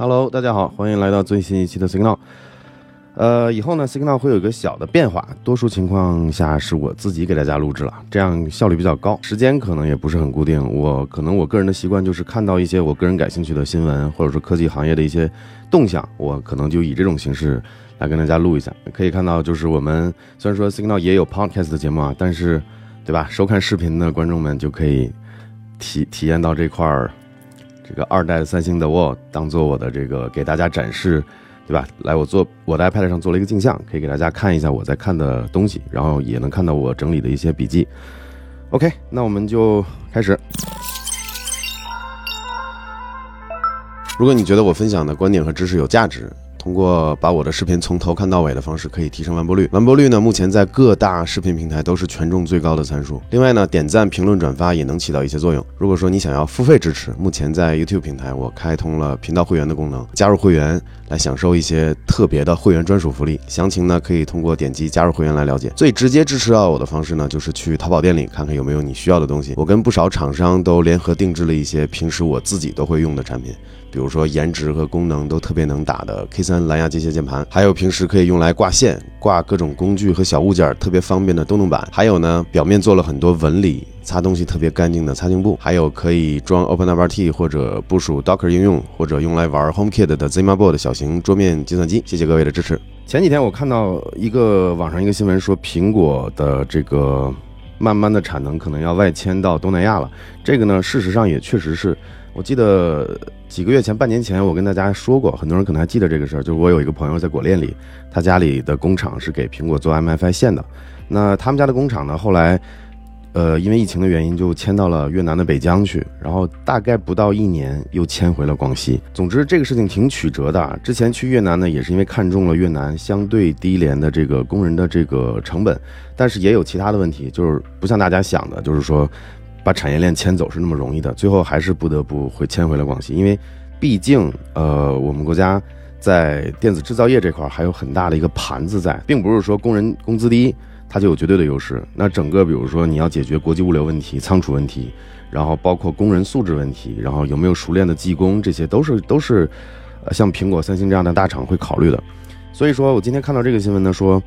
Hello，大家好，欢迎来到最新一期的 Signal。呃，以后呢，Signal 会有一个小的变化，多数情况下是我自己给大家录制了，这样效率比较高，时间可能也不是很固定。我可能我个人的习惯就是看到一些我个人感兴趣的新闻，或者说科技行业的一些动向，我可能就以这种形式来跟大家录一下。可以看到，就是我们虽然说 Signal 也有 Podcast 的节目啊，但是，对吧？收看视频的观众们就可以体体验到这块儿。这个二代三星的 Wall 当做我的这个给大家展示，对吧？来，我做我的 iPad 上做了一个镜像，可以给大家看一下我在看的东西，然后也能看到我整理的一些笔记。OK，那我们就开始。如果你觉得我分享的观点和知识有价值，通过把我的视频从头看到尾的方式，可以提升完播率。完播率呢，目前在各大视频平台都是权重最高的参数。另外呢，点赞、评论、转发也能起到一些作用。如果说你想要付费支持，目前在 YouTube 平台我开通了频道会员的功能，加入会员来享受一些特别的会员专属福利。详情呢，可以通过点击加入会员来了解。最直接支持到我的方式呢，就是去淘宝店里看看有没有你需要的东西。我跟不少厂商都联合定制了一些平时我自己都会用的产品。比如说颜值和功能都特别能打的 K3 蓝牙机械键盘，还有平时可以用来挂线、挂各种工具和小物件特别方便的动动板，还有呢，表面做了很多纹理，擦东西特别干净的擦镜布，还有可以装 OpenWRT 或者部署 Docker 应用，或者用来玩 HomeKit 的 ZimaBoard 小型桌面计算机。谢谢各位的支持。前几天我看到一个网上一个新闻说，苹果的这个慢慢的产能可能要外迁到东南亚了。这个呢，事实上也确实是。我记得几个月前、半年前，我跟大家说过，很多人可能还记得这个事儿。就是我有一个朋友在果链里，他家里的工厂是给苹果做 MFI 线的。那他们家的工厂呢，后来，呃，因为疫情的原因，就迁到了越南的北疆去。然后大概不到一年，又迁回了广西。总之，这个事情挺曲折的。之前去越南呢，也是因为看中了越南相对低廉的这个工人的这个成本，但是也有其他的问题，就是不像大家想的，就是说。把产业链迁走是那么容易的，最后还是不得不会迁回了广西，因为毕竟呃，我们国家在电子制造业这块还有很大的一个盘子在，并不是说工人工资低，它就有绝对的优势。那整个比如说你要解决国际物流问题、仓储问题，然后包括工人素质问题，然后有没有熟练的技工，这些都是都是呃像苹果、三星这样的大厂会考虑的。所以说我今天看到这个新闻呢，说。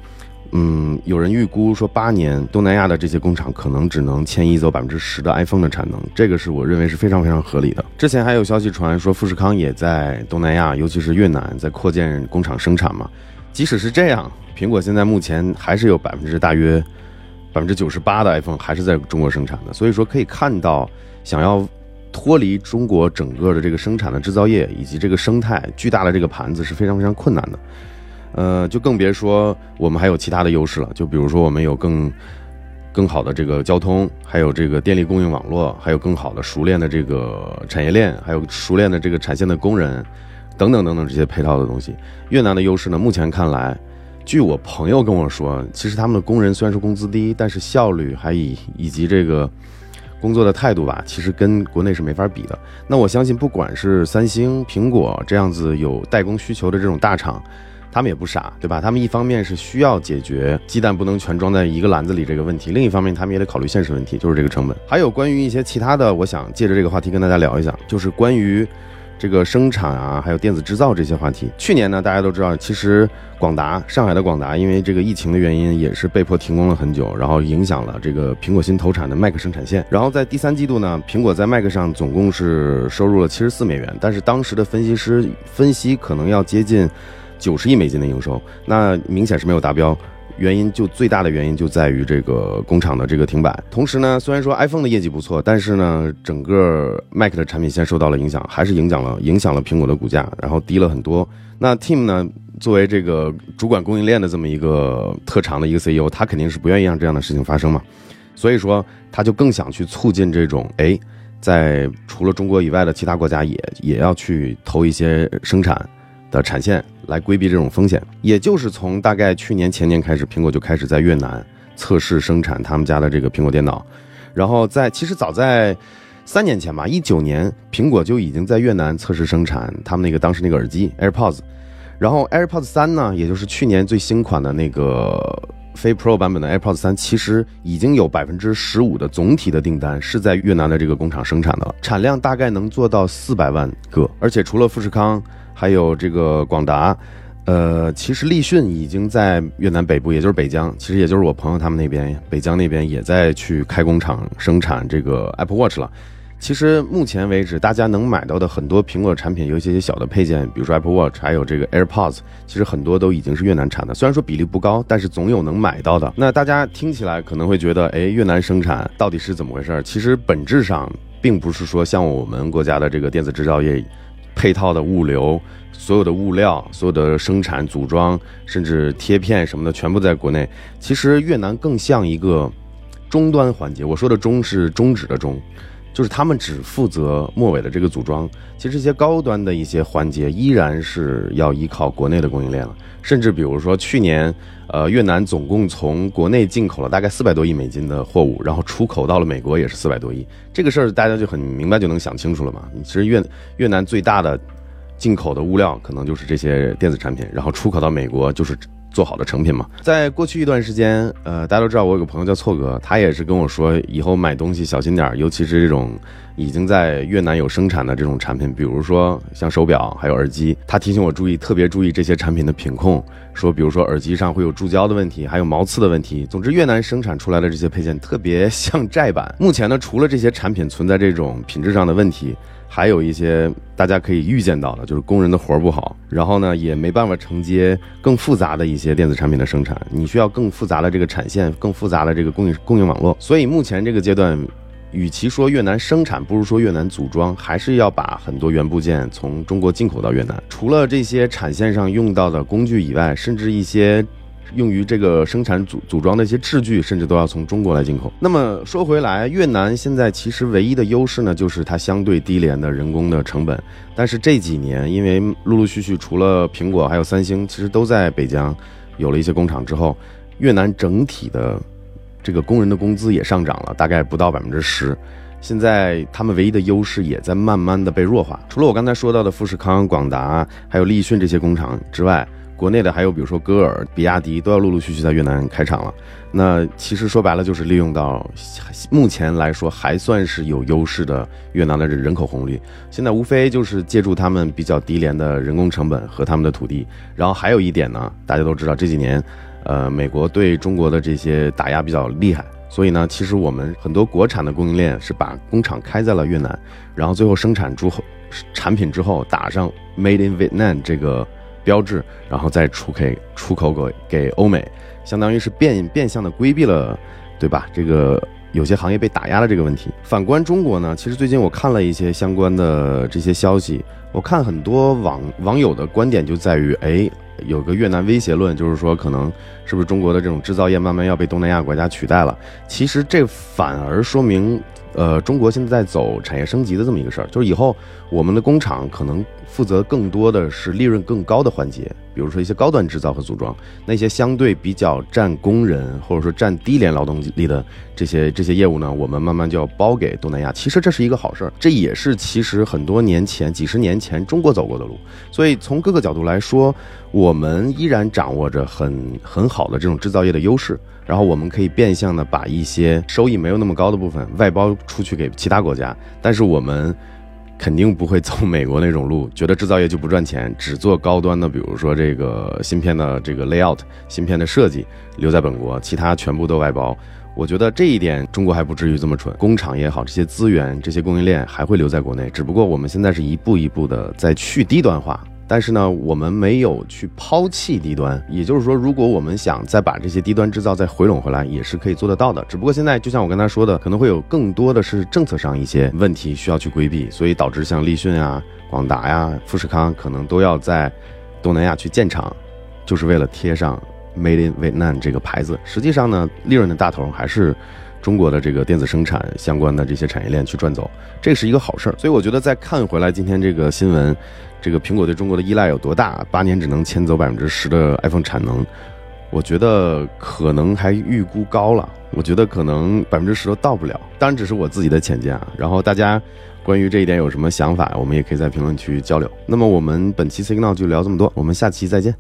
嗯，有人预估说，八年东南亚的这些工厂可能只能迁移走百分之十的 iPhone 的产能，这个是我认为是非常非常合理的。之前还有消息传说，富士康也在东南亚，尤其是越南，在扩建工厂生产嘛。即使是这样，苹果现在目前还是有百分之大约百分之九十八的 iPhone 还是在中国生产的。所以说可以看到，想要脱离中国整个的这个生产的制造业以及这个生态巨大的这个盘子是非常非常困难的。呃，就更别说我们还有其他的优势了。就比如说，我们有更更好的这个交通，还有这个电力供应网络，还有更好的熟练的这个产业链，还有熟练的这个产线的工人，等等等等这些配套的东西。越南的优势呢，目前看来，据我朋友跟我说，其实他们的工人虽然说工资低，但是效率还以以及这个工作的态度吧，其实跟国内是没法比的。那我相信，不管是三星、苹果这样子有代工需求的这种大厂。他们也不傻，对吧？他们一方面是需要解决鸡蛋不能全装在一个篮子里这个问题，另一方面他们也得考虑现实问题，就是这个成本。还有关于一些其他的，我想借着这个话题跟大家聊一下，就是关于这个生产啊，还有电子制造这些话题。去年呢，大家都知道，其实广达上海的广达因为这个疫情的原因，也是被迫停工了很久，然后影响了这个苹果新投产的 Mac 生产线。然后在第三季度呢，苹果在 Mac 上总共是收入了七十四美元，但是当时的分析师分析可能要接近。九十亿美金的营收，那明显是没有达标。原因就最大的原因就在于这个工厂的这个停摆。同时呢，虽然说 iPhone 的业绩不错，但是呢，整个 Mac 的产品线受到了影响，还是影响了影响了苹果的股价，然后低了很多。那 Tim 呢，作为这个主管供应链的这么一个特长的一个 CEO，他肯定是不愿意让这样的事情发生嘛。所以说，他就更想去促进这种，哎，在除了中国以外的其他国家也也要去投一些生产。的产线来规避这种风险，也就是从大概去年前年开始，苹果就开始在越南测试生产他们家的这个苹果电脑，然后在其实早在三年前吧，一九年苹果就已经在越南测试生产他们那个当时那个耳机 AirPods，然后 AirPods 三呢，也就是去年最新款的那个非 Pro 版本的 AirPods 三，其实已经有百分之十五的总体的订单是在越南的这个工厂生产的了，产量大概能做到四百万个。而且除了富士康，还有这个广达，呃，其实立讯已经在越南北部，也就是北疆，其实也就是我朋友他们那边，北疆那边也在去开工厂生产这个 Apple Watch 了。其实目前为止，大家能买到的很多苹果产品，有一些小的配件，比如说 Apple Watch，还有这个 AirPods，其实很多都已经是越南产的。虽然说比例不高，但是总有能买到的。那大家听起来可能会觉得，哎，越南生产到底是怎么回事？其实本质上并不是说像我们国家的这个电子制造业，配套的物流、所有的物料、所有的生产组装，甚至贴片什么的，全部在国内。其实越南更像一个终端环节。我说的“终”是终止的“终”。就是他们只负责末尾的这个组装，其实这些高端的一些环节依然是要依靠国内的供应链了。甚至比如说去年，呃，越南总共从国内进口了大概四百多亿美金的货物，然后出口到了美国也是四百多亿。这个事儿大家就很明白就能想清楚了嘛。其实越越南最大的进口的物料可能就是这些电子产品，然后出口到美国就是。做好的成品嘛，在过去一段时间，呃，大家都知道我有个朋友叫错哥，他也是跟我说，以后买东西小心点儿，尤其是这种已经在越南有生产的这种产品，比如说像手表还有耳机，他提醒我注意，特别注意这些产品的品控，说比如说耳机上会有注胶的问题，还有毛刺的问题。总之，越南生产出来的这些配件特别像债版。目前呢，除了这些产品存在这种品质上的问题。还有一些大家可以预见到的，就是工人的活儿不好，然后呢也没办法承接更复杂的一些电子产品的生产，你需要更复杂的这个产线，更复杂的这个供应供应网络。所以目前这个阶段，与其说越南生产，不如说越南组装，还是要把很多元部件从中国进口到越南。除了这些产线上用到的工具以外，甚至一些。用于这个生产组组装的一些制具，甚至都要从中国来进口。那么说回来，越南现在其实唯一的优势呢，就是它相对低廉的人工的成本。但是这几年，因为陆陆续续除了苹果还有三星，其实都在北疆有了一些工厂之后，越南整体的这个工人的工资也上涨了，大概不到百分之十。现在他们唯一的优势也在慢慢的被弱化。除了我刚才说到的富士康、广达还有立讯这些工厂之外。国内的还有比如说歌尔、比亚迪都要陆陆续续在越南开厂了。那其实说白了就是利用到目前来说还算是有优势的越南的人口红利。现在无非就是借助他们比较低廉的人工成本和他们的土地。然后还有一点呢，大家都知道这几年，呃，美国对中国的这些打压比较厉害，所以呢，其实我们很多国产的供应链是把工厂开在了越南，然后最后生产出后产品之后打上 Made in Vietnam 这个。标志，然后再出给出口给给欧美，相当于是变变相的规避了，对吧？这个有些行业被打压的这个问题。反观中国呢，其实最近我看了一些相关的这些消息，我看很多网网友的观点就在于，哎，有个越南威胁论，就是说可能是不是中国的这种制造业慢慢要被东南亚国家取代了？其实这反而说明。呃，中国现在在走产业升级的这么一个事儿，就是以后我们的工厂可能负责更多的是利润更高的环节，比如说一些高端制造和组装，那些相对比较占工人或者说占低廉劳动力的这些这些业务呢，我们慢慢就要包给东南亚。其实这是一个好事儿，这也是其实很多年前、几十年前中国走过的路。所以从各个角度来说，我们依然掌握着很很好的这种制造业的优势。然后我们可以变相的把一些收益没有那么高的部分外包 出去给其他国家，但是我们肯定不会走美国那种路，觉得制造业就不赚钱，只做高端的，比如说这个芯片的这个 layout，芯片的设计留在本国，其他全部都外包。我觉得这一点中国还不至于这么蠢，工厂也好，这些资源、这些供应链还会留在国内，只不过我们现在是一步一步的在去低端化。但是呢，我们没有去抛弃低端，也就是说，如果我们想再把这些低端制造再回笼回来，也是可以做得到的。只不过现在，就像我刚才说的，可能会有更多的是政策上一些问题需要去规避，所以导致像立讯啊、广达呀、富士康可能都要在东南亚去建厂，就是为了贴上 Made in Vietnam 这个牌子。实际上呢，利润的大头还是中国的这个电子生产相关的这些产业链去赚走，这是一个好事儿。所以我觉得再看回来今天这个新闻。这个苹果对中国的依赖有多大？八年只能迁走百分之十的 iPhone 产能，我觉得可能还预估高了。我觉得可能百分之十都到不了。当然，只是我自己的浅见啊。然后大家关于这一点有什么想法，我们也可以在评论区交流。那么我们本期 Signal 就聊这么多，我们下期再见。